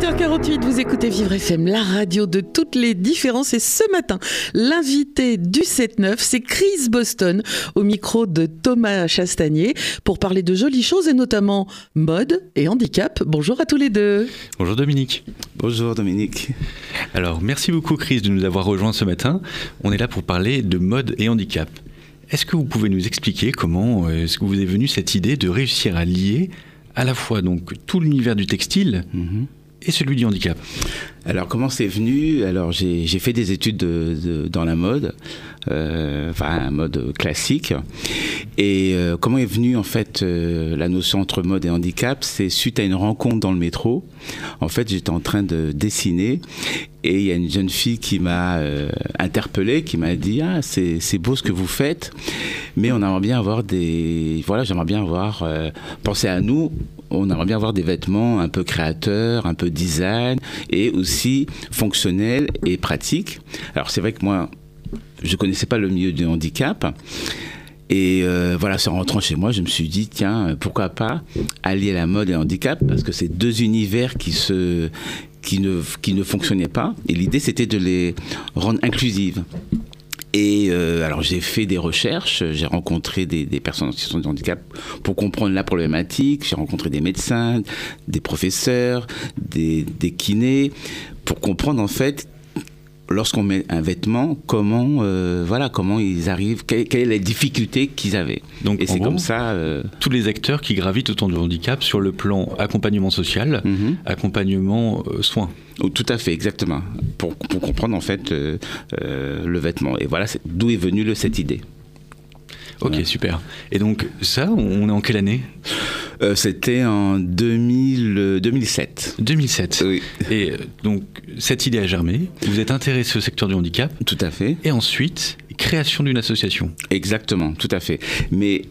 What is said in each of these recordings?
8h48, vous écoutez Vivre FM, la radio de toutes les différences. Et ce matin, l'invité du 7-9, c'est Chris Boston, au micro de Thomas Chastagnier, pour parler de jolies choses et notamment mode et handicap. Bonjour à tous les deux. Bonjour Dominique. Bonjour Dominique. Alors, merci beaucoup Chris de nous avoir rejoints ce matin. On est là pour parler de mode et handicap. Est-ce que vous pouvez nous expliquer comment euh, est-ce que vous est venue cette idée de réussir à lier à la fois donc tout l'univers du textile Mhm. Et celui du handicap Alors comment c'est venu? Alors j'ai fait des études de- de- dans la mode, euh, enfin un mode classique. Et euh, comment est venue en fait euh, la notion entre mode et handicap? C'est suite à une rencontre dans le métro. En fait j'étais en train de dessiner et il y a une jeune fille qui m'a interpellé, qui m'a dit ah c'est beau ce que vous faites, mais on aimerait bien avoir des voilà j'aimerais bien avoir pensez à nous on aimerait bien avoir des vêtements un peu créateurs, un peu design et aussi fonctionnels et pratiques. Alors c'est vrai que moi, je connaissais pas le milieu du handicap. Et euh, voilà, en rentrant chez moi, je me suis dit, tiens, pourquoi pas allier la mode et le handicap Parce que c'est deux univers qui, se, qui, ne, qui ne fonctionnaient pas. Et l'idée, c'était de les rendre inclusives. Et euh, alors j'ai fait des recherches, j'ai rencontré des, personnes en situation de handicap pour comprendre la problématique, j'ai rencontré des médecins, des professeurs, des, des kinés, pour comprendre en fait lorsqu'on met un vêtement, comment, euh, voilà, comment ils arrivent, quelle, quelle est la difficulté qu'ils avaient. Donc, Et c'est comme ça. euh, Tous les acteurs qui gravitent autour du handicap sur le plan accompagnement social, mhm. accompagnement euh, soins. Oh, Tout à fait, exactement. Pour, pour comprendre en fait le vêtement. Et voilà d'où est venue le- cette idée. Ok, super. Et donc ça, on est en quelle année? Euh, C'était en 2000, euh, 2007. 2007. Oui, Et euh, donc cette idée a germé, vous êtes intéressé au secteur du handicap, tout à fait. et ensuite création d'une association. Exactement, tout à fait. Mais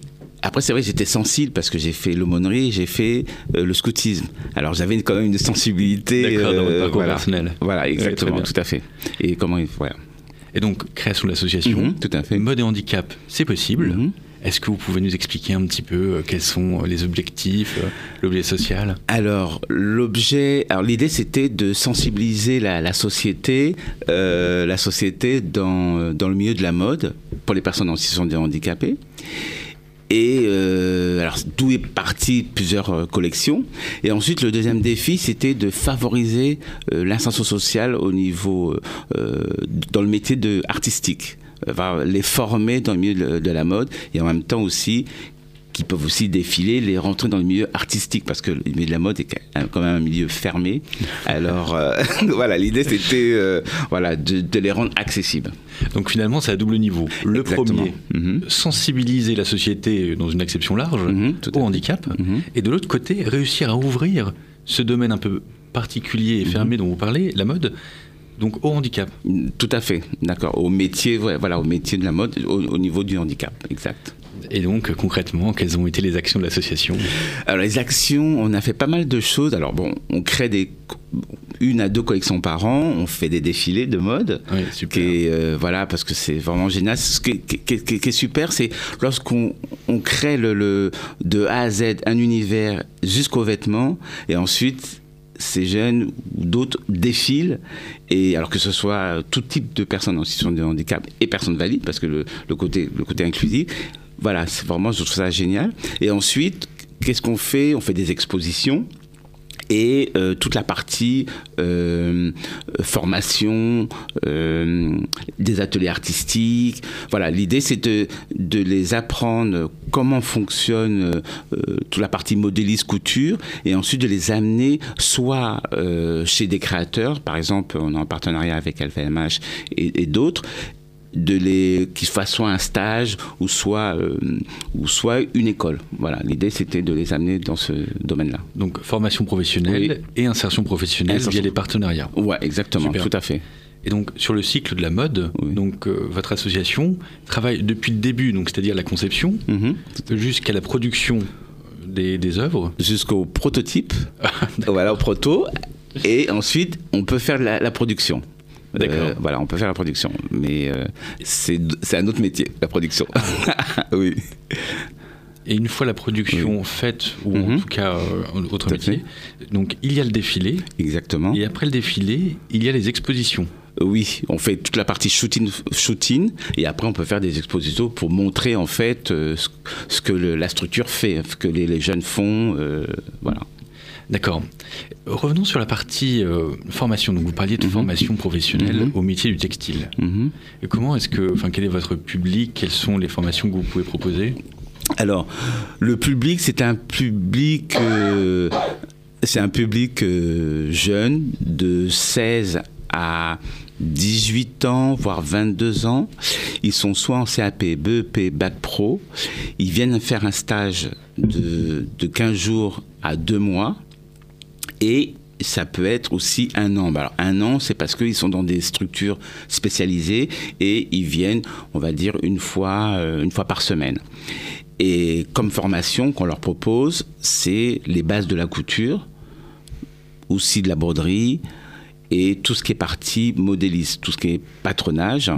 après, c'est vrai j'étais sensible parce que j'ai fait l'aumônerie, j'ai fait euh, le scoutisme. Alors, j'avais quand même une sensibilité. D'accord, dans votre euh, parcours voilà. personnel. Voilà, très exactement, tout à fait. Et comment. Voilà. Et donc création de l'association, Mhm, tout à fait. mode et handicap, c'est possible. Mhm. Est-ce que vous pouvez nous expliquer un petit peu euh, quels sont les objectifs, euh, l'objet social? Alors, l'objet. Alors, l'idée, c'était de sensibiliser la, société, euh, la société dans, euh, dans le milieu de la mode pour les personnes en situation handicapées. Et euh, alors, d'où est parti plusieurs euh, collections. Et ensuite, le deuxième défi, c'était de favoriser euh, l'insertion sociale au niveau, euh, euh, dans le métier de artistique. Euh, va les former dans le milieu de, la mode et en même temps aussi qui peuvent aussi défiler, les rentrer dans le milieu artistique, parce que le milieu de la mode est quand même un milieu fermé. Alors, euh, voilà, l'idée c'était euh, voilà, de, de les rendre accessibles. Donc finalement, c'est à double niveau. Le Exactement. premier, Mhm. sensibiliser la société dans une acception large Mhm, tout au handicap, Mhm. et de l'autre côté, réussir à ouvrir ce domaine un peu particulier et fermé dont vous parlez, la mode, donc au handicap. Tout à fait, d'accord. Au métier, voilà, au métier de la mode, au, au niveau du handicap, exact. Et donc concrètement, quelles ont été les actions de l'association? Alors les actions, on a fait pas mal de choses. Alors bon, on crée des une à deux collections par an, on fait des défilés de mode. Oui, super. qui est, euh, voilà parce que c'est vraiment génial ce qui est super c'est lorsqu'on on crée le, le- de A à Z un univers jusqu'aux vêtements et ensuite ces jeunes ou d'autres défilent et alors que ce soit tout type de personnes en situation de handicap et personnes valides parce que le, le côté le côté inclusif voilà c'est vraiment je trouve ça génial. Et ensuite qu'est-ce qu'on fait? On fait des expositions et euh, toute la partie euh, euh, formation, euh, des ateliers artistiques. Voilà, l'idée c'est de, de les apprendre comment fonctionne euh, toute la partie modéliste couture et ensuite de les amener soit euh, chez des créateurs, par exemple on est en partenariat avec LVMH et d'autres, de les qu'ils fassent soit un stage ou soit euh, ou soit une école. Voilà, l'idée c'était de les amener dans ce domaine-là. Donc formation professionnelle et insertion professionnelle Insertion. via les partenariats. Ouais, exactement, Super. tout à fait. Et donc sur le cycle de la mode, Oui. donc euh, votre association travaille depuis le début, donc c'est-à-dire la conception, Mhm. jusqu'à la production des, des œuvres. Jusqu'au prototype, voilà, au proto, et ensuite on peut faire la, la production. Euh, voilà, on peut faire la production, mais euh, c'est un autre métier, la production. oui. Et une fois la production faite, ou en Mhm. tout cas euh, autre Tout métier, donc il y a le défilé, Exactement. et après le défilé, il y a les expositions. Oui, on fait toute la partie shooting, shooting et après on peut faire des expositions pour montrer en fait euh, ce, ce que le- la structure fait, ce que les, les jeunes font. euh, voilà. D'accord. Revenons sur la partie euh, formation. Donc vous parliez de Mhm. formation professionnelle Mhm. au métier du textile. Mhm. Et comment est-ce que, enfin, quel est votre public? Quelles sont les formations que vous pouvez proposer? Alors, le public, c'est un public, euh, c'est un public euh, jeune de 16 à 18 ans, voire 22 ans. Ils sont soit en CAP, BEP, Bac Pro. Ils viennent faire un stage de, de 15 jours à 2 mois. Et ça peut être aussi un an. Bah, Alors, un an, c'est parce qu'ils sont dans des structures spécialisées et ils viennent, on va dire, une fois, euh, une fois par semaine. Et comme formation qu'on leur propose, c'est les bases de la couture, aussi de la broderie et tout ce qui est partie modéliste, tout ce qui est patronage.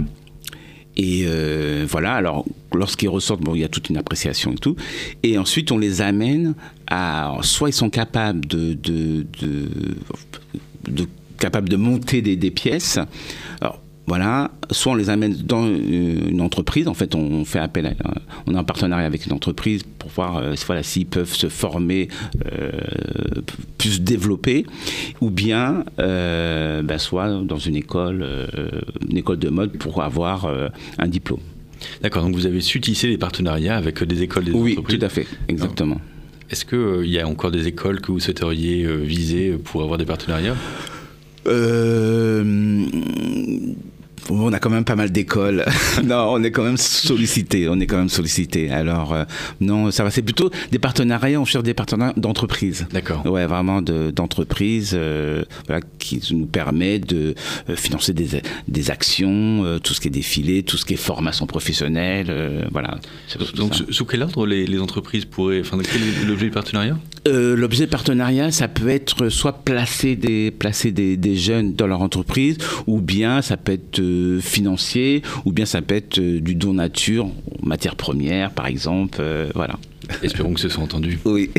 Et euh, voilà, alors lorsqu'ils ressortent, bon, il y a toute une appréciation et tout. Et ensuite, on les amène à. Soit ils sont capables de. capables de monter des, des pièces. Alors, voilà, soit on les amène dans euh, une entreprise, en fait on fait appel à, on est en partenariat avec une entreprise pour voir euh, voilà, s'ils peuvent se former, euh, plus se développer, ou bien euh, ben, soit dans une école, euh, une école de mode pour avoir euh, un diplôme. D'accord. Donc vous avez su tisser des partenariats avec des écoles, des Oui, entreprises. tout à fait, exactement. Est-ce qu'il y a encore des écoles que vous souhaiteriez euh, viser pour avoir des partenariats? Euh, on a quand même pas mal d'écoles. non, on est quand même sollicité. On est quand même sollicité. Alors euh, non, ça va. C'est plutôt des partenariats. On cherche des partenariats d'entreprise. D'accord. Ouais, vraiment de- d'entreprises euh, voilà, qui nous permet de euh, financer des, des actions, euh, tout ce qui est défilé, tout ce qui est formation professionnelle. euh, voilà. Donc sous- sous quel ordre les, les entreprises pourraient, enfin quel est l'objet du partenariat? Euh, L'objet partenariat, ça peut être soit placer des, placer des, des jeunes dans leur entreprise, ou bien ça peut être euh, financier, ou bien ça peut être euh, du don nature, matières premières par exemple. voilà. Espérons que ce soit entendu. Oui.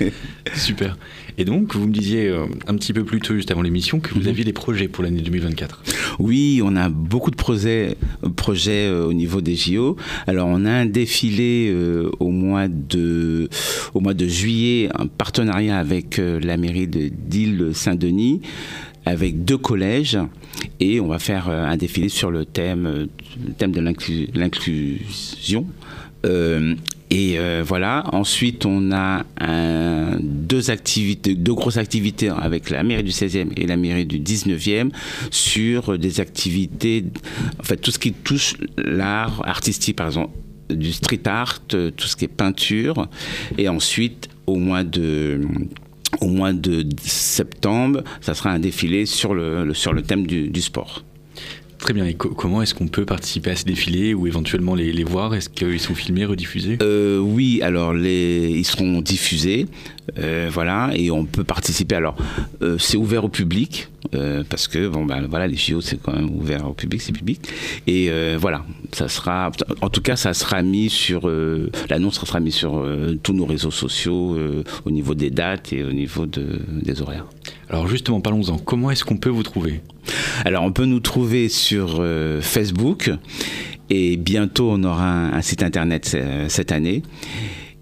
Super. Et donc, vous me disiez euh, un petit peu plus tôt, juste avant l'émission, que vous Mhm. aviez des projets pour l'année 2024. Oui, on a beaucoup de projets, projets euh, au niveau des JO. Alors, on a un défilé euh, au mois de, au mois de juillet, un partenariat avec euh, la mairie de d'Île Saint-Denis, avec deux collèges, et on va faire euh, un défilé sur le thème, euh, le thème de l'inclu- l'inclusion. Euh, et euh, voilà. Ensuite, on a un- deux activités, deux grosses activités avec la mairie du 16e et la mairie du 19e sur des activités, en fait, tout ce qui touche l'art artistique, par exemple, du street art, tout ce qui est peinture. Et ensuite, au mois de au mois de septembre, ça sera un défilé sur le, le- sur le thème du, du sport. Très bien. Et co- comment est-ce qu'on peut participer à ce défilé ou éventuellement les, voir? Est-ce qu'ils sont filmés, rediffusés? Euh, oui, alors ils seront diffusés, euh, voilà, et on peut participer. Alors, euh, c'est ouvert au public parce que bon, ben voilà, les JO c'est quand même ouvert au public, c'est public, et voilà, ça sera, en tout cas, ça sera mis sur l'annonce sera mise sur tous nos réseaux sociaux au niveau des dates et au niveau de, des horaires. Alors justement, parlons-en. Comment est-ce qu'on peut vous trouver? Alors, on peut nous trouver sur euh, Facebook et bientôt on aura un, un site internet euh, cette année.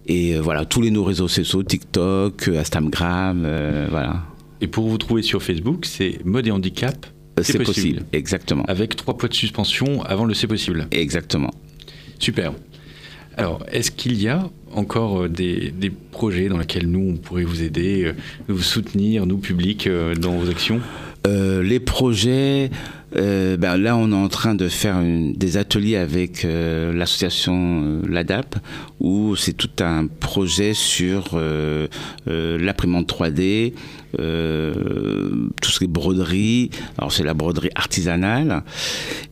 Et euh, voilà, tous les nos réseaux sociaux, TikTok, Instagram, euh, voilà. Et pour vous trouver sur Facebook, c'est mode et handicap. C'est possible. exactement. Avec trois points de suspension avant le c'est possible. Exactement. Super. Alors, est-ce qu'il y a encore euh, des, projets dans lesquels nous, on pourrait vous aider, euh, vous soutenir, nous, public, euh, dans vos actions? Euh, les projets, euh, ben là on est en train de faire des ateliers avec euh, l'association euh, l'ADAP où c'est tout un projet sur euh, euh, l'imprimante 3D, euh, tout ce qui est broderie, alors c'est la broderie artisanale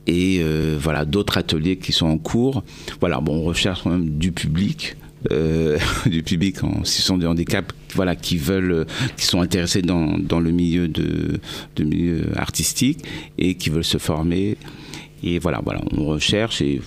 et euh, voilà d'autres ateliers qui sont en cours. Voilà, bon on recherche quand même du public. euh, du public en situation de handicap voilà, qui veulent, qui sont intéressés dans, dans le milieu de, de milieu artistique et qui veulent se former. Et voilà, voilà, on recherche et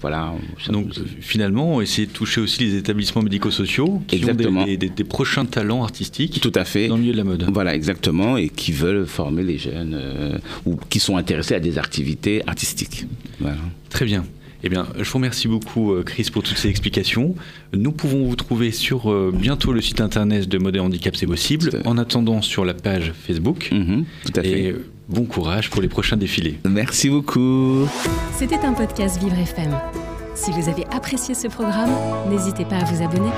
voilà. Donc finalement, essayer de toucher aussi les établissements médico-sociaux qui Exactement. ont des, des- des prochains talents artistiques Tout à fait. dans le milieu de la mode. Voilà, exactement, et qui veulent former les jeunes euh, ou qui sont intéressés à des activités artistiques. Voilà. Très bien. Eh bien, je vous remercie beaucoup, euh, Chris, pour toutes ces explications. Nous pouvons vous trouver sur euh, bientôt le site internet de Mode et Handicap, c'est possible. En attendant, sur la page Facebook. Mhm, tout à fait. Et bon courage pour les prochains défilés. Merci beaucoup. C'était un podcast Vivre FM. Si vous avez apprécié ce programme, n'hésitez pas à vous abonner.